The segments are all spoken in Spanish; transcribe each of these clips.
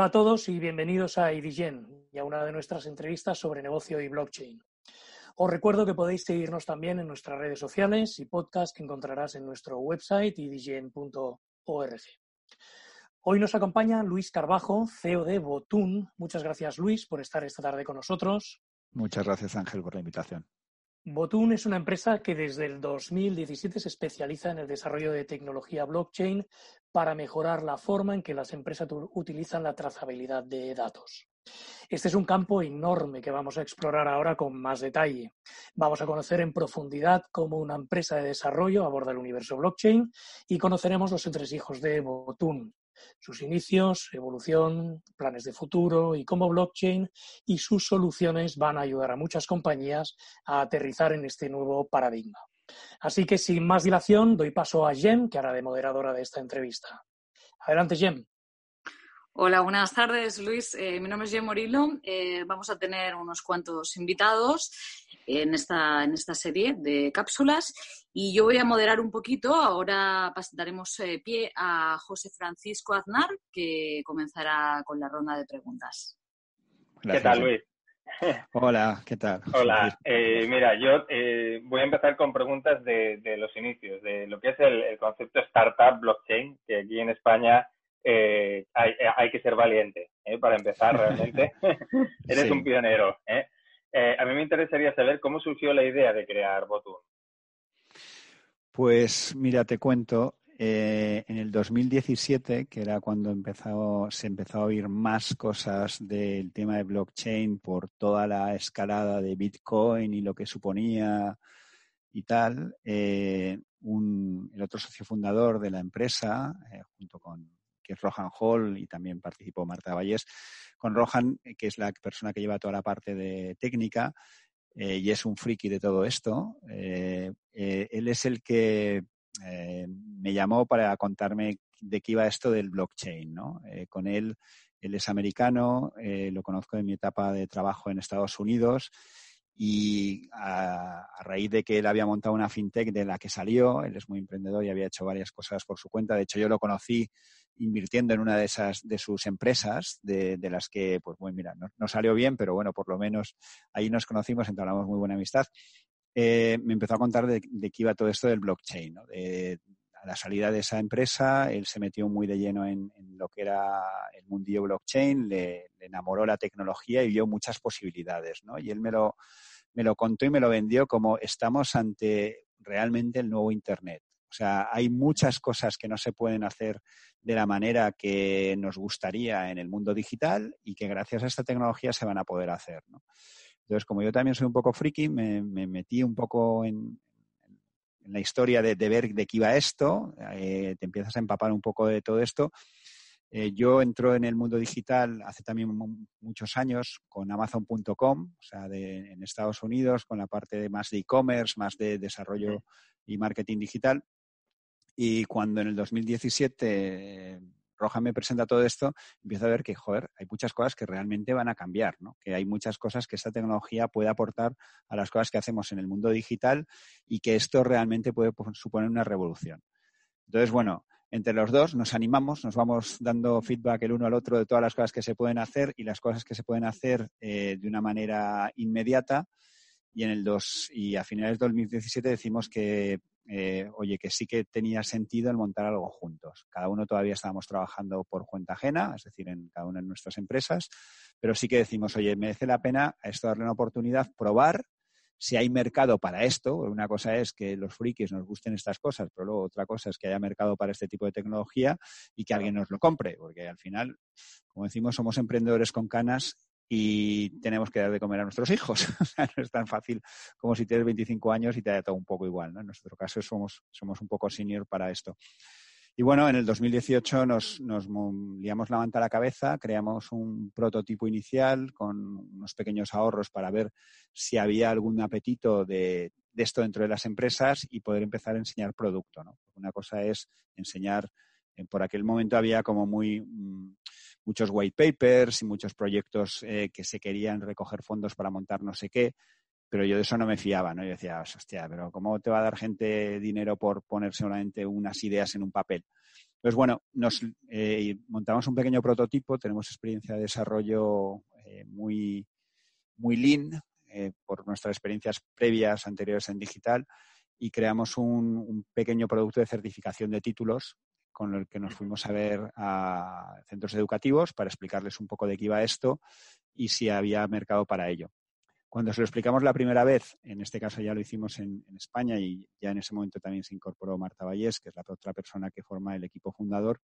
Hola a todos y bienvenidos a IDGEN y a una de nuestras entrevistas sobre negocio y blockchain. Os recuerdo que podéis seguirnos también en nuestras redes sociales y podcast que encontrarás en nuestro website idgen.org. Hoy nos acompaña Luis Carbajo, CEO de Botun. Muchas gracias, Luis, por estar esta tarde con nosotros. Muchas gracias, Ángel, por la invitación. Botun es una empresa que desde el 2017 se especializa en el desarrollo de tecnología blockchain para mejorar la forma en que las empresas utilizan la trazabilidad de datos. Este es un campo enorme que vamos a explorar ahora con más detalle. Vamos a conocer en profundidad cómo una empresa de desarrollo aborda el universo blockchain y conoceremos los entresijos de Botun, sus inicios, evolución, planes de futuro y cómo blockchain y sus soluciones van a ayudar a muchas compañías a aterrizar en este nuevo paradigma. Así que sin más dilación, doy paso a Jem, que hará de moderadora de esta entrevista. Adelante, Jem. Hola, buenas tardes, Luis. Eh, mi nombre es Jem Morillo. Eh, vamos a tener unos cuantos invitados en esta, en esta serie de cápsulas y yo voy a moderar un poquito. Ahora daremos eh, pie a José Francisco Aznar, que comenzará con la ronda de preguntas. ¿Qué tal, Luis? Hola, ¿qué tal? Hola, eh, mira, yo eh, voy a empezar con preguntas de, los inicios, de lo que es el, concepto startup blockchain, que aquí en España hay, hay, que ser valiente para empezar realmente. Eres un pionero. a mí me interesaría saber cómo surgió la idea de crear Botun. Pues mira, te cuento. Eh, en el 2017, que era cuando se empezó a oír más cosas del tema de blockchain por toda la escalada de Bitcoin y lo que suponía y tal, eh, el otro socio fundador de la empresa, eh, junto con que es Rohan Hall y también participó Marta Vallés, con Rohan, que es la persona que lleva toda la parte de técnica, eh, y es un friki de todo esto. Eh, eh, él es el que me llamó para contarme de qué iba esto del blockchain. ¿no? con él, él es americano, lo conozco de mi etapa de trabajo en Estados Unidos y a, raíz de que él había montado una fintech de la que salió, él es muy emprendedor y había hecho varias cosas por su cuenta. De hecho, yo lo conocí invirtiendo en una de esas de sus empresas, de, las que, pues bueno, mira, no, salió bien, pero bueno, por lo menos ahí nos conocimos, entablamos muy buena amistad. Eh, me empezó a contar de, qué iba todo esto del blockchain, a la salida de esa empresa, él se metió muy de lleno en, lo que era el mundillo blockchain, le, enamoró la tecnología y vio muchas posibilidades, ¿no? Y él me lo, me lo contó y me lo vendió como estamos ante realmente el nuevo Internet. O sea, hay muchas cosas que no se pueden hacer de la manera que nos gustaría en el mundo digital y que gracias a esta tecnología se van a poder hacer. ¿no? Entonces, como yo también soy un poco friki, me, metí un poco en, la historia de, ver de qué iba esto, eh, te empiezas a empapar un poco de todo esto. Eh, yo entro en el mundo digital hace también muchos años con Amazon.com, o sea, en Estados Unidos, con la parte de más de e-commerce, más de desarrollo y marketing digital. Y cuando en el 2017 Roja me presenta todo esto, empiezo a ver que, joder, hay muchas cosas que realmente van a cambiar, ¿no? Que hay muchas cosas que esta tecnología puede aportar a las cosas que hacemos en el mundo digital y que esto realmente puede suponer una revolución. Entonces, bueno, entre los dos nos animamos, nos vamos dando feedback el uno al otro de todas las cosas que se pueden hacer y las cosas que se pueden hacer eh, de una manera inmediata. Y en el 2 y a finales de 2017 decimos que eh, oye, que sí que tenía sentido el montar algo juntos. Cada uno todavía estábamos trabajando por cuenta ajena, es decir, en cada una de nuestras empresas, pero sí que decimos, oye, merece la pena esto darle una oportunidad, probar si hay mercado para esto. Una cosa es que los frikis nos gusten estas cosas, pero luego otra cosa es que haya mercado para este tipo de tecnología y que alguien nos lo compre, porque al final, como decimos, somos emprendedores con canas y tenemos que dar de comer a nuestros hijos. no es tan fácil como si tienes 25 años y te haya todo un poco igual. En nuestro caso somos, somos un poco senior para esto. Y bueno, en el 2018 nos, nos liamos la manta a la cabeza, creamos un prototipo inicial con unos pequeños ahorros para ver si había algún apetito de, de esto dentro de las empresas y poder empezar a enseñar producto. ¿no? Una cosa es enseñar, eh, por aquel momento había como muy... Muchos white papers y muchos proyectos eh, que se querían recoger fondos para montar no sé qué, pero yo de eso no me fiaba, ¿no? Yo decía, hostia, pero ¿cómo te va a dar gente dinero por poner solamente unas ideas en un papel? Entonces, bueno, nos eh, montamos un pequeño prototipo, tenemos experiencia de desarrollo eh, muy, muy lean eh, por nuestras experiencias previas anteriores en digital y creamos un, pequeño producto de certificación de títulos con el que nos fuimos a ver a centros educativos para explicarles un poco de qué iba esto y si había mercado para ello. Cuando se lo explicamos la primera vez, en este caso ya lo hicimos en, España y ya en ese momento también se incorporó Marta Vallés, que es la otra persona que forma el equipo fundador,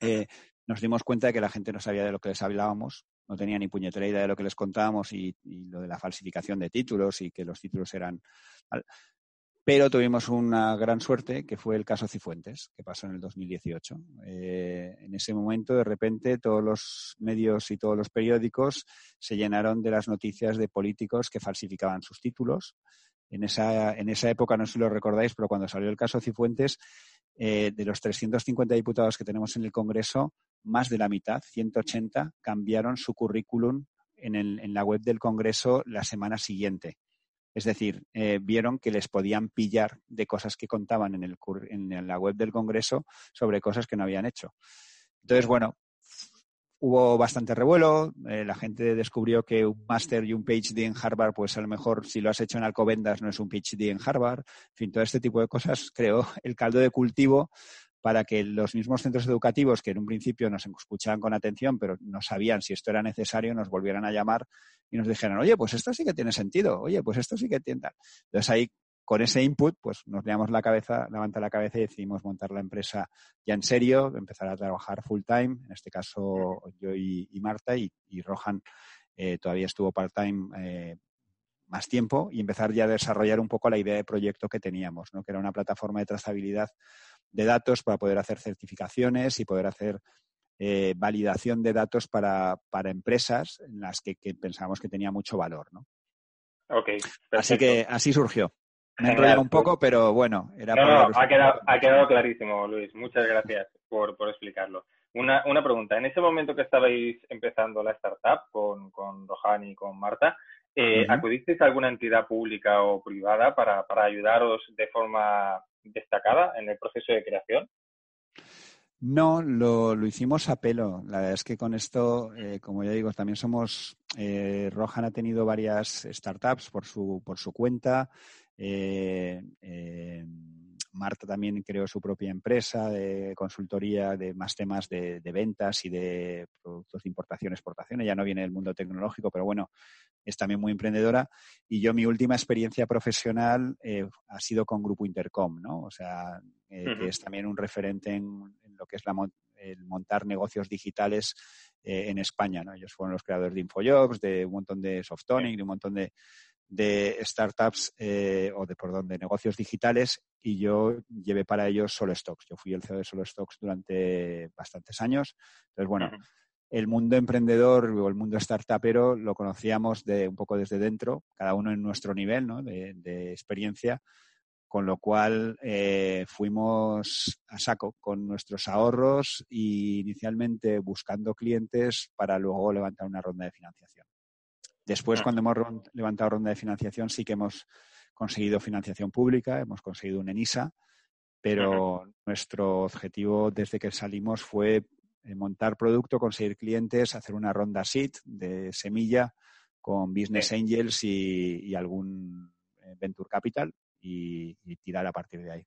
eh, nos dimos cuenta de que la gente no sabía de lo que les hablábamos, no tenía ni puñetera idea de lo que les contábamos y, lo de la falsificación de títulos y que los títulos eran... Pero tuvimos una gran suerte, que fue el caso Cifuentes, que pasó en el 2018. Eh, en ese momento, de repente, todos los medios y todos los periódicos se llenaron de las noticias de políticos que falsificaban sus títulos. En esa, en esa época, no sé si lo recordáis, pero cuando salió el caso Cifuentes, eh, de los 350 diputados que tenemos en el Congreso, más de la mitad, 180, cambiaron su currículum en, la web del Congreso la semana siguiente. Es decir, eh, vieron que les podían pillar de cosas que contaban en, el, en la web del Congreso sobre cosas que no habían hecho. Entonces, bueno, hubo bastante revuelo, eh, la gente descubrió que un máster y un PhD en Harvard, pues a lo mejor si lo has hecho en Alcobendas no es un PhD en Harvard, en fin, todo este tipo de cosas creó el caldo de cultivo para que los mismos centros educativos que en un principio nos escuchaban con atención, pero no sabían si esto era necesario, nos volvieran a llamar y nos dijeran, oye, pues esto sí que tiene sentido, oye, pues esto sí que tiene. Entonces ahí con ese input, pues nos leamos la cabeza, levanta la cabeza y decidimos montar la empresa ya en serio, empezar a trabajar full time, en este caso yo y, Marta, y, Rohan eh, todavía estuvo part-time eh, más tiempo y empezar ya a desarrollar un poco la idea de proyecto que teníamos, ¿no? que era una plataforma de trazabilidad de datos para poder hacer certificaciones y poder hacer eh, validación de datos para, para, empresas en las que, pensábamos que tenía mucho valor. ¿no? Okay, así que así surgió. Me enrollado un poco, pero bueno, era no, ha, quedado, ha quedado clarísimo, Luis. Muchas gracias por, por explicarlo. Una, una, pregunta. En ese momento que estabais empezando la startup con, con Rohan y con Marta, eh, ¿acudisteis a alguna entidad pública o privada para, para ayudaros de forma destacada en el proceso de creación? No, lo, lo, hicimos a pelo. La verdad es que con esto, eh, como ya digo, también somos. Eh, Rohan ha tenido varias startups por su, por su cuenta. Eh, Marta también creó su propia empresa de consultoría de más temas de, ventas y de productos de importación, exportación. Ella no viene del mundo tecnológico, pero bueno, es también muy emprendedora. Y yo mi última experiencia profesional eh, ha sido con Grupo Intercom, ¿no? O sea, que es también un referente en, lo que es la, el montar negocios digitales en España, ¿no? Ellos fueron los creadores de Infojobs, de un montón de Softonic, de un montón de, de startups eh, o de, perdón, de negocios digitales y yo llevé para ellos Solo Stocks. Yo fui el CEO de Solo Stocks durante bastantes años. Entonces, bueno, el mundo emprendedor o el mundo startupero lo conocíamos de un poco desde dentro, cada uno en nuestro nivel ¿no? de, experiencia, con lo cual eh, fuimos a saco con nuestros ahorros y inicialmente buscando clientes para luego levantar una ronda de financiación. Después, cuando hemos levantado ronda de financiación, sí que hemos conseguido financiación pública, hemos conseguido un ENISA, pero nuestro objetivo desde que salimos fue eh, montar producto, conseguir clientes, hacer una ronda SIT de semilla con Business Angels y, algún eh, Venture Capital y, tirar a partir de ahí.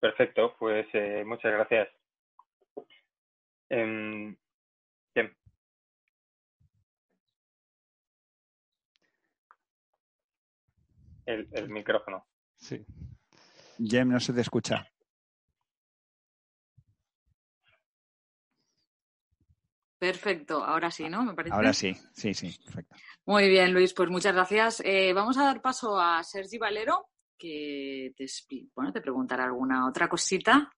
Perfecto, pues eh, muchas gracias. Em, el, micrófono. Sí. Jem, no se te escucha. Perfecto, ahora sí, ¿no? ¿Me parece? Ahora sí, sí, sí, perfecto. Muy bien, Luis, pues muchas gracias. Eh, vamos a dar paso a Sergi Valero, que te, bueno, te preguntará alguna otra cosita.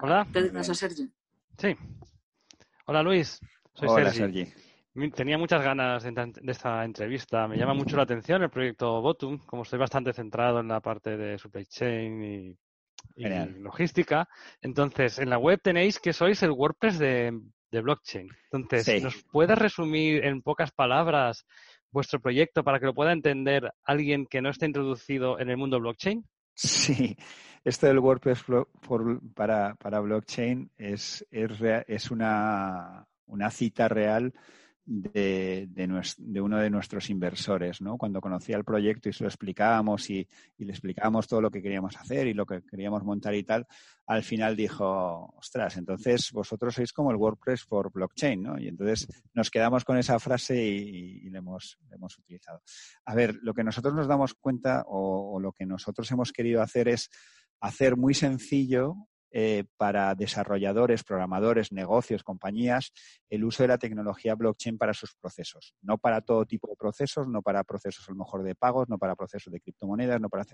Hola. a Sergi. Sí. Hola, Luis. Soy Hola, Sergi. Tenía muchas ganas de, esta entrevista. Me llama mucho la atención el proyecto Botum, como estoy bastante centrado en la parte de supply chain y, logística. Entonces, en la web tenéis que sois el WordPress de, blockchain. Entonces, ¿nos puedes resumir en pocas palabras vuestro proyecto para que lo pueda entender alguien que no esté introducido en el mundo blockchain? Sí, esto del WordPress para, para blockchain es, es, es una, una cita real de, uno de nuestros inversores, ¿no? Cuando conocía el proyecto y se lo explicábamos y, le explicábamos todo lo que queríamos hacer y lo que queríamos montar y tal, al final dijo, ostras, entonces vosotros sois como el WordPress por blockchain, ¿no? Y entonces nos quedamos con esa frase y, la hemos, hemos, utilizado. A ver, lo que nosotros nos damos cuenta o lo que nosotros hemos querido hacer es hacer muy sencillo eh, para desarrolladores, programadores, negocios, compañías, el uso de la tecnología blockchain para sus procesos. No para todo tipo de procesos, no para procesos a lo mejor de pagos, no para procesos de criptomonedas, no para,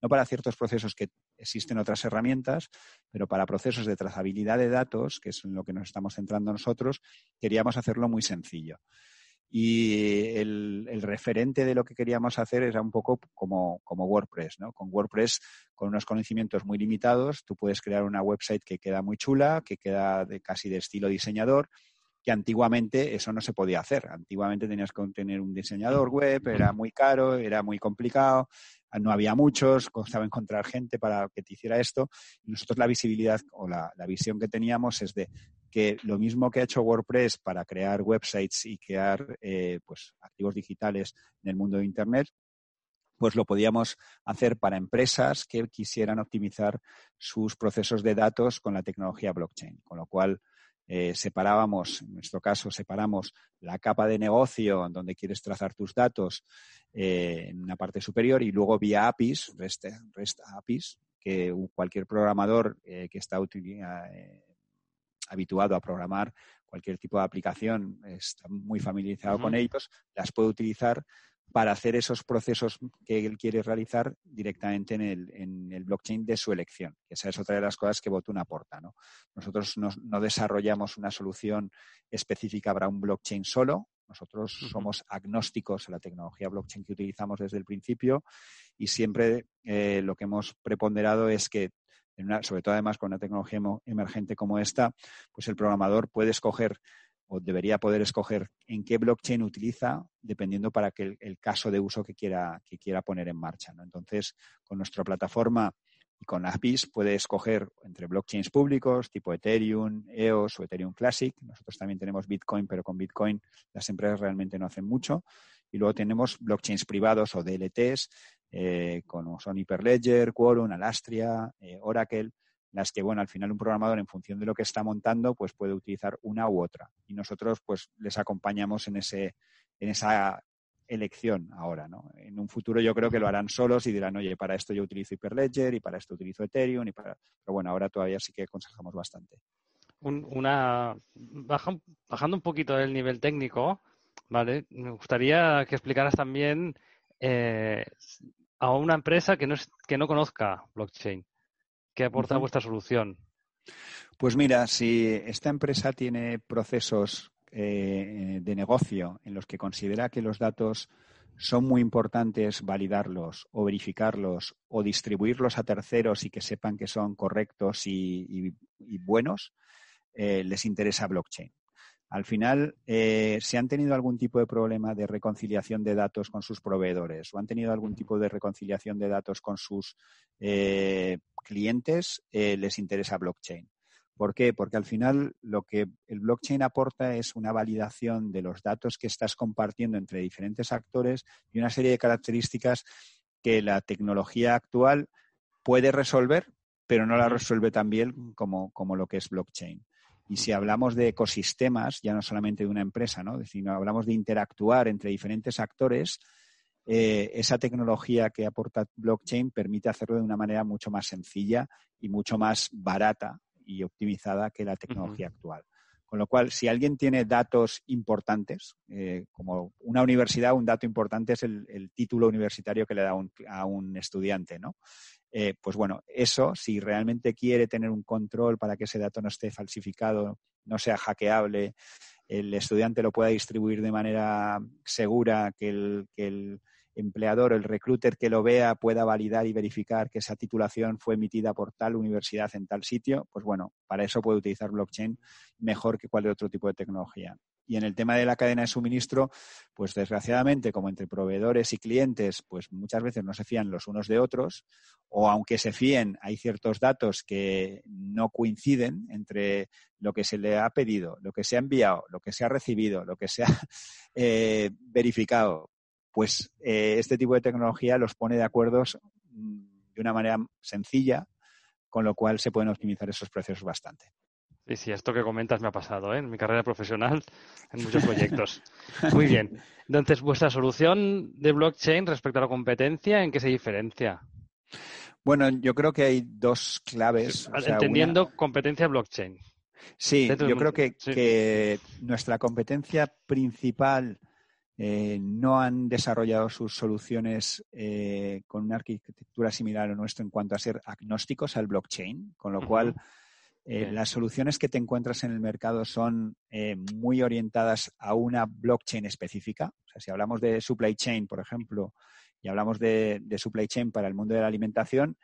no para ciertos procesos que existen otras herramientas, pero para procesos de trazabilidad de datos, que es en lo que nos estamos centrando nosotros, queríamos hacerlo muy sencillo. Y el, referente de lo que queríamos hacer era un poco como, como WordPress, ¿no? Con WordPress, con unos conocimientos muy limitados, tú puedes crear una website que queda muy chula, que queda de, casi de estilo diseñador, que antiguamente eso no se podía hacer. Antiguamente tenías que tener un diseñador web, era muy caro, era muy complicado, no había muchos, costaba encontrar gente para que te hiciera esto. Nosotros la visibilidad o la, la visión que teníamos es de que lo mismo que ha hecho WordPress para crear websites y crear eh, pues, activos digitales en el mundo de Internet, pues lo podíamos hacer para empresas que quisieran optimizar sus procesos de datos con la tecnología blockchain. Con lo cual, eh, separábamos, en nuestro caso, separamos la capa de negocio donde quieres trazar tus datos eh, en una parte superior y luego vía APIs, REST, REST APIs, que cualquier programador que está utilizando habituado a programar cualquier tipo de aplicación, está muy familiarizado con ellos, las puede utilizar para hacer esos procesos que él quiere realizar directamente en el, en el blockchain de su elección. Esa es otra de las cosas que Botun aporta. ¿no? Nosotros no, desarrollamos una solución específica para un blockchain solo. Nosotros somos agnósticos a la tecnología blockchain que utilizamos desde el principio y siempre eh, lo que hemos preponderado es que sobre todo además con una tecnología emergente como esta, pues el programador puede escoger o debería poder escoger en qué blockchain utiliza, dependiendo para que el, caso de uso que quiera, que quiera poner en marcha. Entonces, con nuestra plataforma y con APIs puede escoger entre blockchains públicos tipo Ethereum, EOS o Ethereum Classic. Nosotros también tenemos Bitcoin, pero con Bitcoin las empresas realmente no hacen mucho. Y luego tenemos blockchains privados o DLTs, eh, como son Hyperledger, Quorum, Alastria, eh, Oracle, las que, bueno, al final un programador en función de lo que está montando, pues puede utilizar una u otra. Y nosotros, pues, les acompañamos en ese, en esa elección ahora, ¿no? En un futuro yo creo que lo harán solos y dirán, oye, para esto yo utilizo Hyperledger y para esto utilizo Ethereum y para... Pero bueno, ahora todavía sí que aconsejamos bastante. una bajando un poquito el nivel técnico, ¿vale? Me gustaría que explicaras también eh, a una empresa que no, es, que no conozca blockchain. ¿Qué aporta vuestra solución? Pues mira, si esta empresa tiene procesos eh, de negocio en los que considera que los datos son muy importantes validarlos o verificarlos o distribuirlos a terceros y que sepan que son correctos y, buenos, eh, les interesa blockchain. Al final, eh, si han tenido algún tipo de problema de reconciliación de datos con sus proveedores o han tenido algún tipo de reconciliación de datos con sus eh, clientes, eh, les interesa blockchain. ¿Por qué? Porque al final lo que el blockchain aporta es una validación de los datos que estás compartiendo entre diferentes actores y una serie de características que la tecnología actual puede resolver, pero no la resuelve tan bien como, como lo que es blockchain. Y si hablamos de ecosistemas, ya no solamente de una empresa, ¿no? sino hablamos de interactuar entre diferentes actores, eh, esa tecnología que aporta blockchain permite hacerlo de una manera mucho más sencilla y mucho más barata y optimizada que la tecnología actual. Con lo cual, si alguien tiene datos importantes, eh, como una universidad, un dato importante es el, título universitario que le da a un estudiante, ¿no? Eh, pues bueno, eso, si realmente quiere tener un control para que ese dato no esté falsificado, no sea hackeable, el estudiante lo pueda distribuir de manera segura, que el, que el empleador, el recruiter que lo vea pueda validar y verificar que esa titulación fue emitida por tal universidad en tal sitio, pues bueno, para eso puede utilizar blockchain mejor que cualquier otro tipo de tecnología. Y en el tema de la cadena de suministro, pues desgraciadamente, como entre proveedores y clientes, pues muchas veces no se fían los unos de otros, o aunque se fíen, hay ciertos datos que no coinciden entre lo que se le ha pedido, lo que se ha enviado, lo que se ha recibido, lo que se ha eh, verificado. Pues eh, este tipo de tecnología los pone de acuerdo mm, de una manera sencilla, con lo cual se pueden optimizar esos procesos bastante. Sí, sí, esto que comentas me ha pasado ¿eh? en mi carrera profesional, en muchos proyectos. Muy bien. Entonces, vuestra solución de blockchain respecto a la competencia, ¿en qué se diferencia? Bueno, yo creo que hay dos claves. entendiendo competencia blockchain. Sí, yo creo que, nuestra competencia principal eh, no han desarrollado sus soluciones eh, con una arquitectura similar a nuestro en cuanto a ser agnósticos al blockchain, con lo cual eh, las soluciones que te encuentras en el mercado son eh, muy orientadas a una blockchain específica. O sea, si hablamos de supply chain, por ejemplo, y hablamos de, supply chain para el mundo de la alimentación,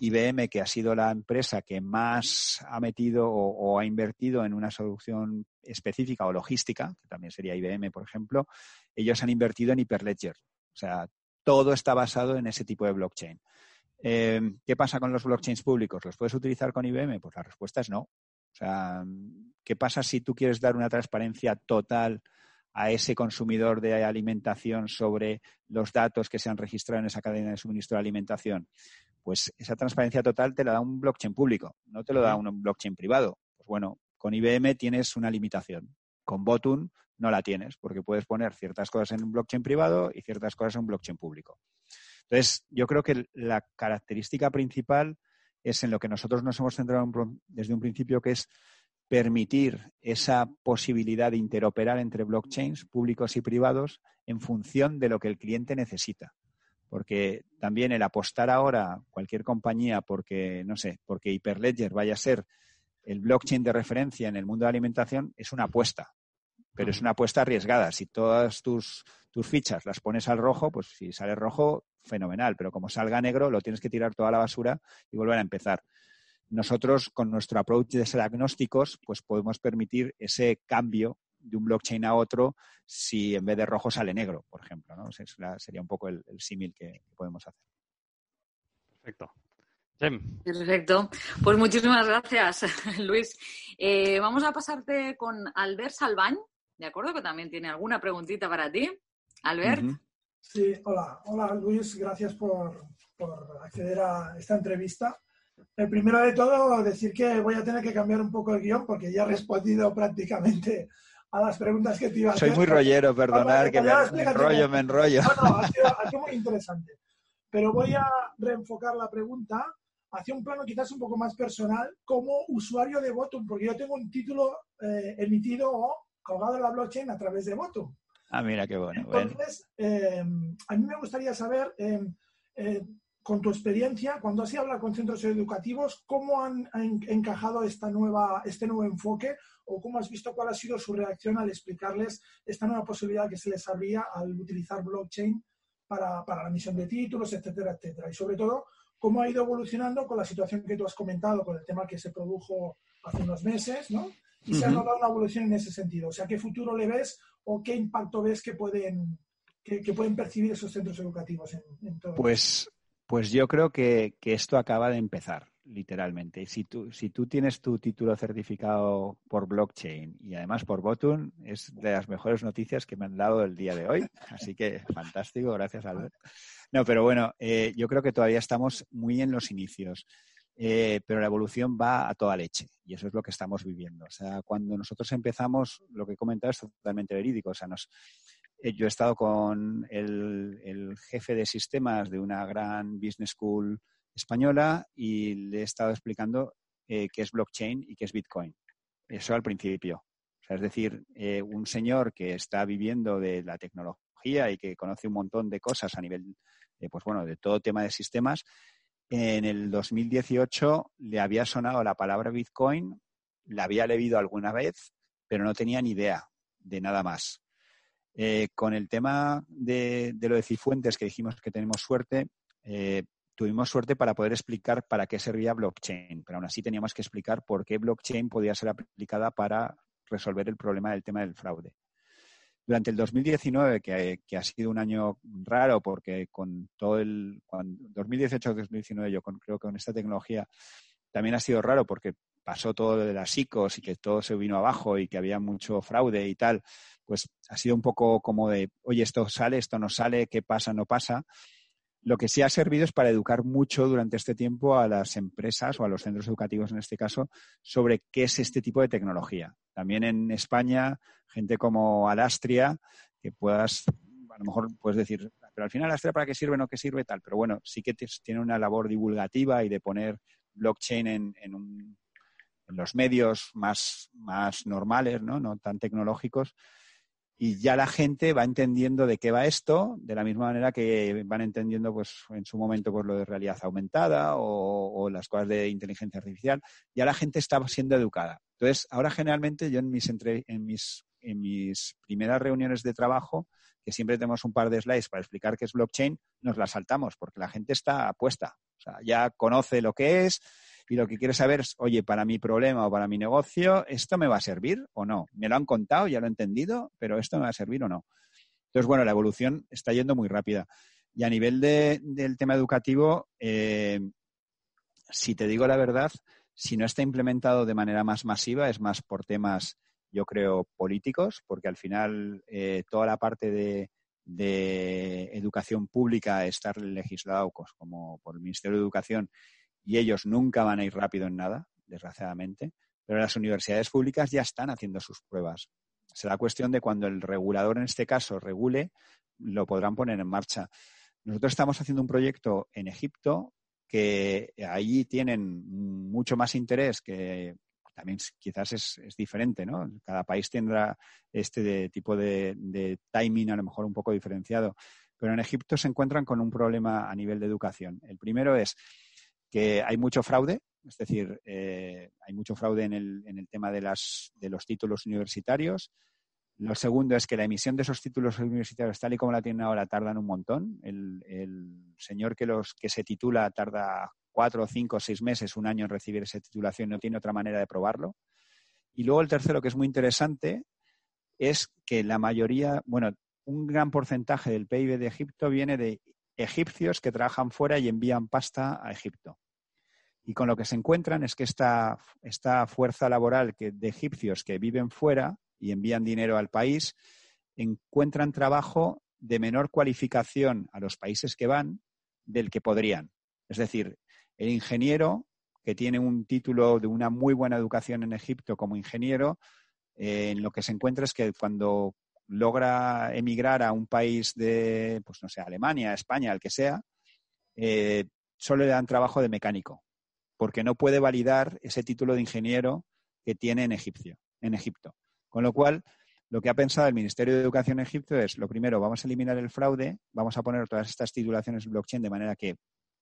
IBM, que ha sido la empresa que más ha metido o, ha invertido en una solución específica o logística, que también sería IBM, por ejemplo, ellos han invertido en Hyperledger. O sea, todo está basado en ese tipo de blockchain. Eh, ¿Qué pasa con los blockchains públicos? ¿Los puedes utilizar con IBM? Pues la respuesta es no. O sea, ¿qué pasa si tú quieres dar una transparencia total a ese consumidor de alimentación sobre los datos que se han registrado en esa cadena de suministro de alimentación? Pues esa transparencia total te la da un blockchain público, no te lo da un blockchain privado. Pues bueno, con IBM tienes una limitación. Con Botun no la tienes, porque puedes poner ciertas cosas en un blockchain privado y ciertas cosas en un blockchain público. Entonces, yo creo que la característica principal es en lo que nosotros nos hemos centrado desde un principio, que es permitir esa posibilidad de interoperar entre blockchains públicos y privados en función de lo que el cliente necesita. Porque también el apostar ahora cualquier compañía porque, no sé, porque Hyperledger vaya a ser el blockchain de referencia en el mundo de la alimentación es una apuesta, pero es una apuesta arriesgada. Si todas tus, tus fichas las pones al rojo, pues si sale rojo, fenomenal, pero como salga negro, lo tienes que tirar toda la basura y volver a empezar. Nosotros, con nuestro approach de ser agnósticos, pues podemos permitir ese cambio de un blockchain a otro si en vez de rojo sale negro, por ejemplo. ¿no? sería un poco el, símil que, podemos hacer. Perfecto. Perfecto. Pues muchísimas gracias, Luis. Eh, vamos a pasarte con Albert Salvañ, ¿de acuerdo? Que también tiene alguna preguntita para ti. Albert. Sí, hola, hola Luis, gracias por, acceder a esta entrevista. El primero de todo, decir que voy a tener que cambiar un poco el guion porque ya he respondido prácticamente a las preguntas que te iba a hacer. Soy muy rollero, perdonar, que me, enrollo, me enrollo. No, ha, sido, muy interesante. Pero voy a reenfocar la pregunta hacia un plano quizás un poco más personal como usuario de Votum, porque yo tengo un título eh, emitido o colgado en la blockchain a través de Votum. Ah, mira qué bueno. Entonces, em, a mí me gustaría saber, em, eh, con tu experiencia, cuando has ido a hablar con centros educativos, ¿cómo han, encajado esta nueva, este nuevo enfoque o cómo has visto cuál ha sido su reacción al explicarles esta nueva posibilidad que se les abría al utilizar blockchain para, para la emisión de títulos, etcétera, etcétera? Y sobre todo, ¿cómo ha ido evolucionando con la situación que tú has comentado, con el tema que se produjo hace unos meses, ¿no? Y se ha notado una evolución en ese sentido. O sea, ¿qué futuro le ves o qué impacto ves que pueden, que, pueden percibir esos centros educativos en, todo pues, pues yo creo que, esto acaba de empezar, literalmente. Si tú, si tú tienes tu título certificado por blockchain y además por Botun, es de las mejores noticias que me han dado el día de hoy. Así que fantástico, gracias Albert. No, pero bueno, eh, yo creo que todavía estamos muy en los inicios. Eh, pero la evolución va a toda leche y eso es lo que estamos viviendo. O sea, cuando nosotros empezamos, lo que he comentado es totalmente verídico. O sea, nos, eh, yo he estado con el, jefe de sistemas de una gran business school española y le he estado explicando eh, qué es blockchain y qué es Bitcoin. Eso al principio. O sea, es decir, un señor que está viviendo de la tecnología y que conoce un montón de cosas a nivel, pues bueno, de todo tema de sistemas, en el 2018 le había sonado la palabra Bitcoin, la había leído alguna vez, pero no tenía ni idea de nada más. Eh, con el tema de, lo de Cifuentes, que dijimos que tenemos suerte, eh, tuvimos suerte para poder explicar para qué servía blockchain, pero aún así teníamos que explicar por qué blockchain podía ser aplicada para resolver el problema del tema del fraude. Durante el 2019, que, que, ha sido un año raro porque con todo el 2018-2019 yo creo que con esta tecnología también ha sido raro porque pasó todo de las ICOs y que todo se vino abajo y que había mucho fraude y tal, pues ha sido un poco como de, oye, esto sale, esto no sale, qué pasa, no pasa. Lo que sí ha servido es para educar mucho durante este tiempo a las empresas o a los centros educativos en este caso sobre qué es este tipo de tecnología. También en España, gente como Alastria, que puedas, a lo mejor puedes decir, pero al final Alastria para qué sirve, no qué sirve, tal. Pero bueno, sí que tiene una labor divulgativa y de poner blockchain en, en, en los medios más, más normales, ¿no? no tan tecnológicos y ya la gente va entendiendo de qué va esto, de la misma manera que van entendiendo pues en su momento pues lo de realidad aumentada o, las cosas de inteligencia artificial, ya la gente está siendo educada. Entonces, ahora generalmente yo en mis, en mis, en mis primeras reuniones de trabajo, que siempre tenemos un par de slides para explicar qué es blockchain, nos las saltamos porque la gente está puesta. O sea, ya conoce lo que es, y lo que quiere saber es, oye, para mi problema o para mi negocio, ¿esto me va a servir o no? Me lo han contado, ya lo he entendido, pero ¿esto me va a servir o no? Entonces, bueno, la evolución está yendo muy rápida. Y a nivel del tema educativo, eh, si te digo la verdad, si no está implementado de manera más masiva, es más por temas, yo creo, políticos, porque al final eh, toda la parte de, de educación pública está legislado pues, como por el Ministerio de Educación y ellos nunca van a ir rápido en nada, desgraciadamente, pero las universidades públicas ya están haciendo sus pruebas. Será cuestión de cuando el regulador, en este caso, regule, lo podrán poner en marcha. Nosotros estamos haciendo un proyecto en Egipto que ahí tienen mucho más interés que también quizás es, diferente, ¿no? Cada país tendrá este tipo de, de, timing a lo mejor un poco diferenciado. Pero en Egipto se encuentran con un problema a nivel de educación. El primero es que hay mucho fraude, es decir, eh, hay mucho fraude en el, en el tema de, las, de los títulos universitarios. Lo segundo es que la emisión de esos títulos universitarios, tal y como la tienen ahora, tardan un montón. El, el señor que, los, que se titula tarda cuatro, cinco, seis meses, un año en recibir esa titulación, no tiene otra manera de probarlo. Y luego el tercero, que es muy interesante, es que la mayoría, bueno, un gran porcentaje del PIB de Egipto viene de egipcios que trabajan fuera y envían pasta a Egipto. Y con lo que se encuentran es que esta, esta fuerza laboral de egipcios que viven fuera y envían dinero al país, encuentran trabajo de menor cualificación a los países que van del que podrían. Es decir, el ingeniero que tiene un título de una muy buena educación en Egipto como ingeniero, eh, en lo que se encuentra es que cuando logra emigrar a un país de, pues no sé, Alemania, España, el que sea, eh, solo le dan trabajo de mecánico porque no puede validar ese título de ingeniero que tiene en, Egipcio, en Egipto. Con lo cual, lo que ha pensado el Ministerio de Educación en Egipto es, lo primero, vamos a eliminar el fraude, vamos a poner todas estas titulaciones blockchain de manera que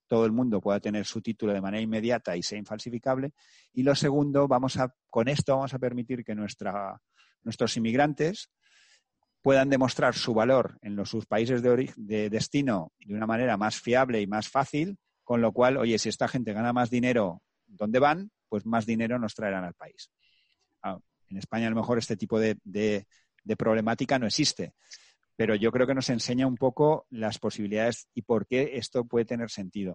todo el mundo pueda tener su título de manera inmediata y sea infalsificable. Y lo segundo, vamos a, con esto vamos a permitir que nuestros inmigrantes puedan demostrar su valor en los, sus países de destino de una manera más fiable y más fácil con lo cual, oye, si esta gente gana más dinero donde van, pues más dinero nos traerán al país. Ah, en España a lo mejor este tipo de, problemática no existe, pero yo creo que nos enseña un poco las posibilidades y por qué esto puede tener sentido.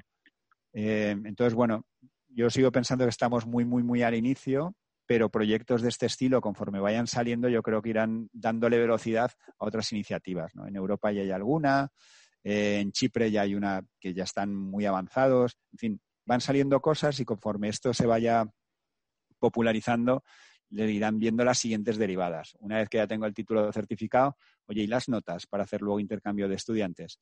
Eh, entonces, bueno, yo sigo pensando que estamos muy, muy, muy al inicio, pero proyectos de este estilo, conforme vayan saliendo, yo creo que irán dándole velocidad a otras iniciativas. En Europa ya hay alguna, eh, en Chipre ya hay una que ya están muy avanzados. En fin, van saliendo cosas y conforme esto se vaya popularizando, le irán viendo las siguientes derivadas. Una vez que ya tengo el título certificado, oye, ¿y las notas para hacer luego intercambio de estudiantes?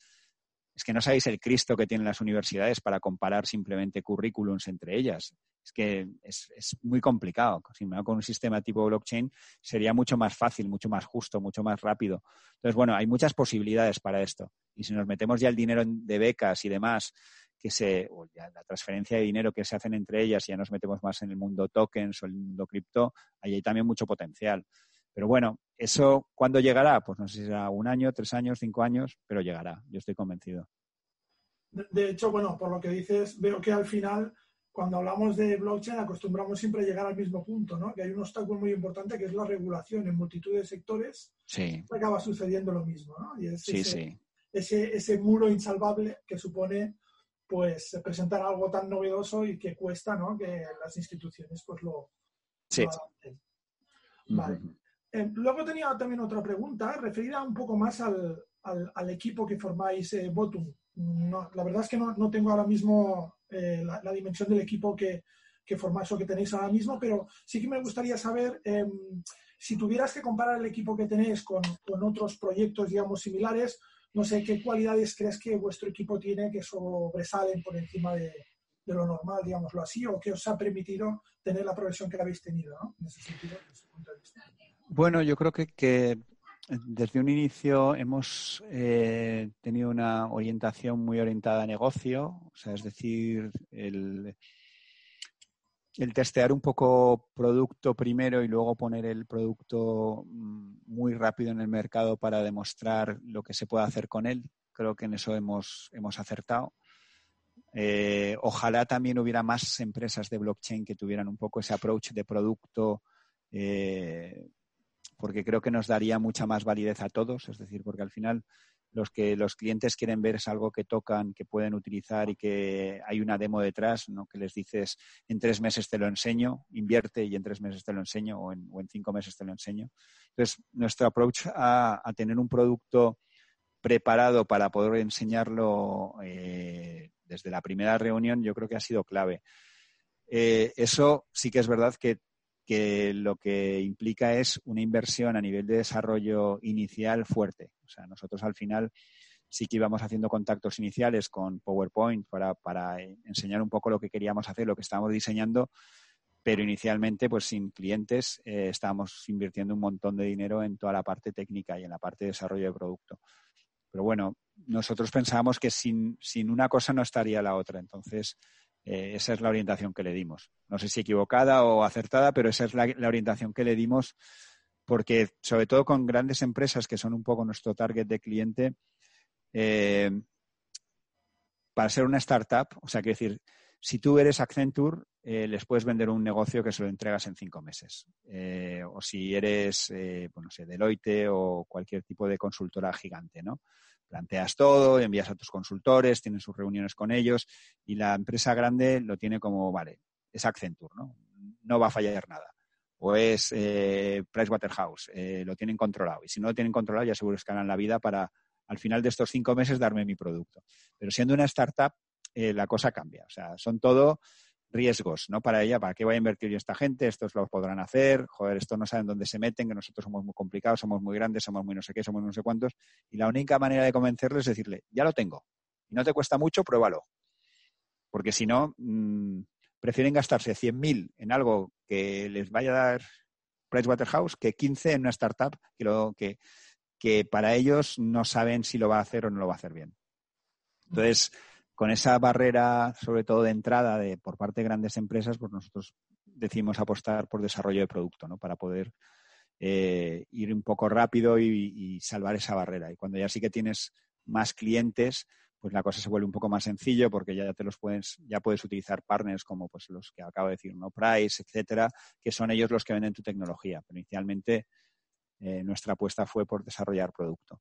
Es que no sabéis el Cristo que tienen las universidades para comparar simplemente currículums entre ellas. Es que es, muy complicado. Si me hago con un sistema tipo blockchain, sería mucho más fácil, mucho más justo, mucho más rápido. Entonces, bueno, hay muchas posibilidades para esto. Y si nos metemos ya el dinero de becas y demás, que se, o la transferencia de dinero que se hacen entre ellas, ya nos metemos más en el mundo tokens o el mundo cripto, ahí hay también mucho potencial. Pero bueno, ¿eso cuándo llegará? Pues no sé si será un año, tres años, cinco años, pero llegará, yo estoy convencido. De hecho, bueno, por lo que dices, veo que al final cuando hablamos de blockchain acostumbramos siempre a llegar al mismo punto, ¿no? Que hay un obstáculo muy importante que es la regulación en multitud de sectores. Sí. Acaba sucediendo lo mismo, ¿no? Y sí, ese, sí. Ese, ese, muro insalvable que supone pues presentar algo tan novedoso y que cuesta, ¿no? Que las instituciones pues lo, sí. Vale. Eh, luego tenía también otra pregunta referida un poco más al, equipo que formáis eh, la verdad es que no, tengo ahora mismo eh, la, dimensión del equipo que, formáis o que tenéis ahora mismo, pero sí que me gustaría saber em, si tuvieras que comparar el equipo que tenéis con, otros proyectos, digamos, similares, no sé qué cualidades crees que vuestro equipo tiene que sobresalen por encima de, lo normal, digámoslo así, o que os ha permitido tener la progresión que habéis tenido, ¿no? En ese sentido, desde ese punto de vista. Bueno, yo creo que, desde un inicio hemos eh, tenido una orientación muy orientada a negocio, o sea, es decir, el, el, testear un poco producto primero y luego poner el producto mm, muy rápido en el mercado para demostrar lo que se puede hacer con él. Creo que en eso hemos, hemos acertado. Eh, ojalá también hubiera más empresas de blockchain que tuvieran un poco ese approach de producto eh, porque creo que nos daría mucha más validez a todos, es decir, porque al final los que los clientes quieren ver es algo que tocan, que pueden utilizar y que hay una demo detrás, ¿no? que les dices en tres meses te lo enseño, invierte y en tres meses te lo enseño o en, cinco meses te lo enseño. Entonces, nuestro approach a, tener un producto preparado para poder enseñarlo eh, desde la primera reunión yo creo que ha sido clave. Eh, eso sí que es verdad que que lo que implica es una inversión a nivel de desarrollo inicial fuerte. O sea, nosotros al final sí que íbamos haciendo contactos iniciales con PowerPoint para, enseñar un poco lo que queríamos hacer, lo que estábamos diseñando, pero inicialmente, pues sin clientes, eh, estábamos invirtiendo un montón de dinero en toda la parte técnica y en la parte de desarrollo de producto. Pero bueno, nosotros pensábamos que sin, sin una cosa no estaría la otra. Entonces, eh, esa es la orientación que le dimos. No sé si equivocada o acertada, pero esa es la, orientación que le dimos porque, sobre todo con grandes empresas que son un poco nuestro target de cliente, eh, para ser una startup, o sea, quiero decir, si tú eres Accenture, eh, les puedes vender un negocio que se lo entregas en cinco meses. o si eres, bueno, sé, Deloitte o cualquier tipo de consultora gigante, ¿no? Planteas todo, envías a tus consultores, tienes sus reuniones con ellos y la empresa grande lo tiene como, vale, es Accenture, ¿no? No va a fallar nada. O es eh, Pricewaterhouse, eh, lo tienen controlado. Y si no lo tienen controlado, ya que ganan la vida para al final de estos cinco meses darme mi producto. Pero siendo una startup, eh, la cosa cambia. O sea, son todo riesgos, ¿no? Para ella, ¿para qué voy a invertir yo esta gente? Estos lo podrán hacer, joder, estos no saben dónde se meten, que nosotros somos muy complicados, somos muy grandes, somos muy no sé qué, somos no sé cuántos. Y la única manera de convencerles es decirle, ya lo tengo. Y no te cuesta mucho, pruébalo. Porque si no, mmm, prefieren gastarse 100.000 en algo que les vaya a dar Pricewaterhouse que 15 en una startup que, lo, que, que para ellos no saben si lo va a hacer o no lo va a hacer bien. Entonces, con esa barrera, sobre todo de entrada de, por parte de grandes empresas, pues nosotros decimos apostar por desarrollo de producto, ¿no? Para poder eh, ir un poco rápido y, salvar esa barrera. Y cuando ya sí que tienes más clientes, pues la cosa se vuelve un poco más sencillo porque ya te los puedes, ya puedes utilizar partners como pues los que acabo de decir, no Price, etcétera, que son ellos los que venden tu tecnología. Pero inicialmente eh, nuestra apuesta fue por desarrollar producto.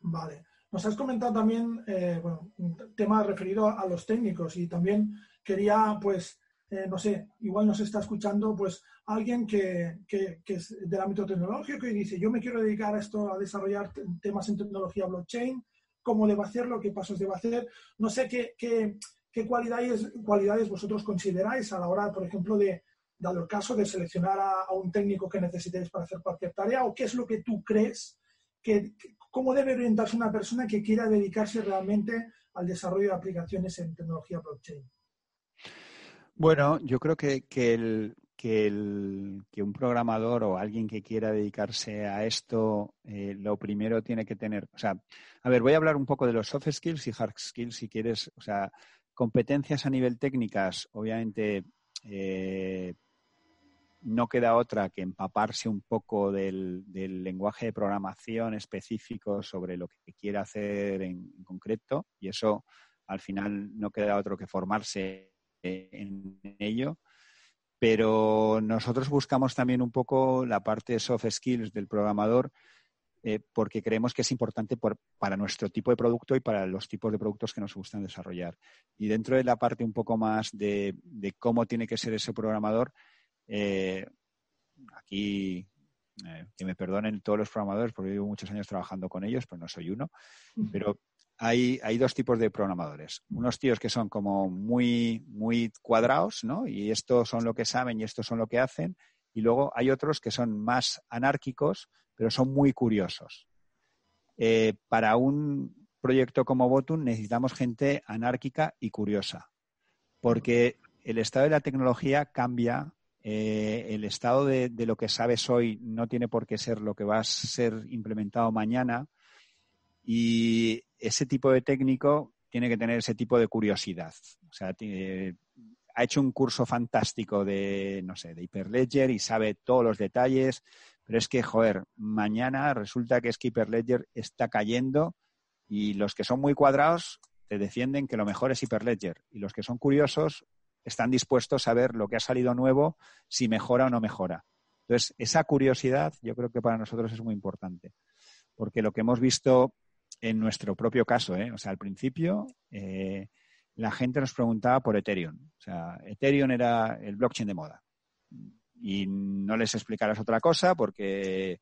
Vale. Nos has comentado también, eh, un tema referido a, los técnicos y también quería, pues, eh, no sé, igual nos está escuchando, pues, alguien que, que, es del ámbito tecnológico y dice, yo me quiero dedicar a esto, a desarrollar temas en tecnología blockchain, cómo debo hacerlo, qué pasos debo hacer. No sé qué, qué, qué cualidades, cualidades vosotros consideráis a la hora, por ejemplo, de, dado el caso, de seleccionar a, a un técnico que necesitéis para hacer cualquier tarea o qué es lo que tú crees que, cómo debe orientarse una persona que quiera dedicarse realmente al desarrollo de aplicaciones en tecnología blockchain? Bueno, yo creo que, el, que, un programador o alguien que quiera dedicarse a esto, eh, lo primero tiene que tener, o sea, a ver, voy a hablar un poco de los soft skills y hard skills si quieres, o sea, competencias a nivel técnicas, obviamente eh, no queda otra que empaparse un poco del, lenguaje de programación específico sobre lo que quiere hacer en, concreto y eso al final no queda otro que formarse en ello. Pero nosotros buscamos también un poco la parte soft skills del programador eh, porque creemos que es importante para nuestro tipo de producto y para los tipos de productos que nos gustan desarrollar. Y dentro de la parte un poco más de, cómo tiene que ser ese programador, eh, aquí eh, que me perdonen todos los programadores porque llevo muchos años trabajando con ellos, pues no soy uno, pero hay, hay, dos tipos de programadores. Unos tíos que son como muy, muy cuadrados, ¿no? Y estos son lo que saben y estos son lo que hacen. Y luego hay otros que son más anárquicos, pero son muy curiosos. Eh, para un proyecto como Botum necesitamos gente anárquica y curiosa, porque el estado de la tecnología cambia, eh, el estado de, lo que sabes hoy no tiene por qué ser lo que va a ser implementado mañana y ese tipo de técnico tiene que tener ese tipo de curiosidad. O sea, ha hecho un curso fantástico de, no sé, de Hyperledger y sabe todos los detalles, pero es que, joder, mañana resulta que es que Hyperledger está cayendo y los que son muy cuadrados te defienden que lo mejor es Hyperledger y los que son curiosos están dispuestos a ver lo que ha salido nuevo, si mejora o no mejora. Entonces, esa curiosidad yo creo que para nosotros es muy importante, porque lo que hemos visto en nuestro propio caso, ¿eh? o sea, al principio eh, la gente nos preguntaba por Ethereum. O sea, Ethereum era el blockchain de moda y no les explicaras otra cosa porque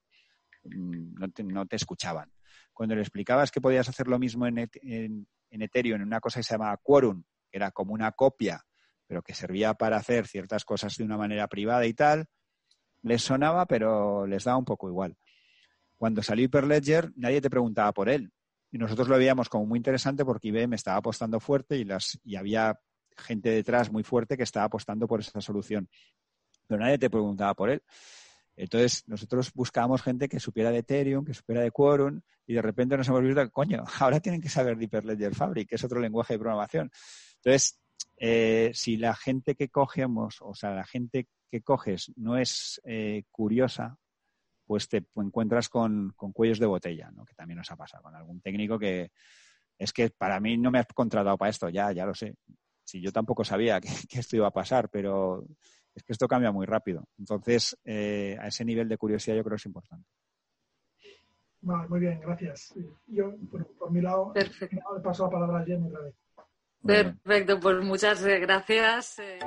mm, no te, escuchaban. Cuando le explicabas que podías hacer lo mismo en, en, Ethereum, en una cosa que se llama Quorum, que era como una copia, pero que servía para hacer ciertas cosas de una manera privada y tal, les sonaba, pero les daba un poco igual. Cuando salió Hyperledger, nadie te preguntaba por él. Y nosotros lo veíamos como muy interesante porque IBM estaba apostando fuerte y, las, y había gente detrás muy fuerte que estaba apostando por esa solución pero nadie te preguntaba por él. Entonces, nosotros buscábamos gente que supiera de Ethereum, que supiera de Quorum, y de repente nos hemos visto, coño, ahora tienen que saber de Hyperledger Fabric, que es otro lenguaje de programación. Entonces, eh, si la gente que cogemos, o sea, la gente que coges no es eh, curiosa, pues te encuentras con, cuellos de botella, ¿no? que también nos ha pasado con algún técnico que es que para mí no me has contratado para esto, ya, ya lo sé. Si yo tampoco sabía que esto iba a pasar, pero es que esto cambia muy rápido. Entonces, eh, a ese nivel de curiosidad yo creo que es importante. muy bien, gracias. Yo, por, mi lado, le paso la palabra a Jenny otra vez. Perfecto, pues muchas gracias. Eh.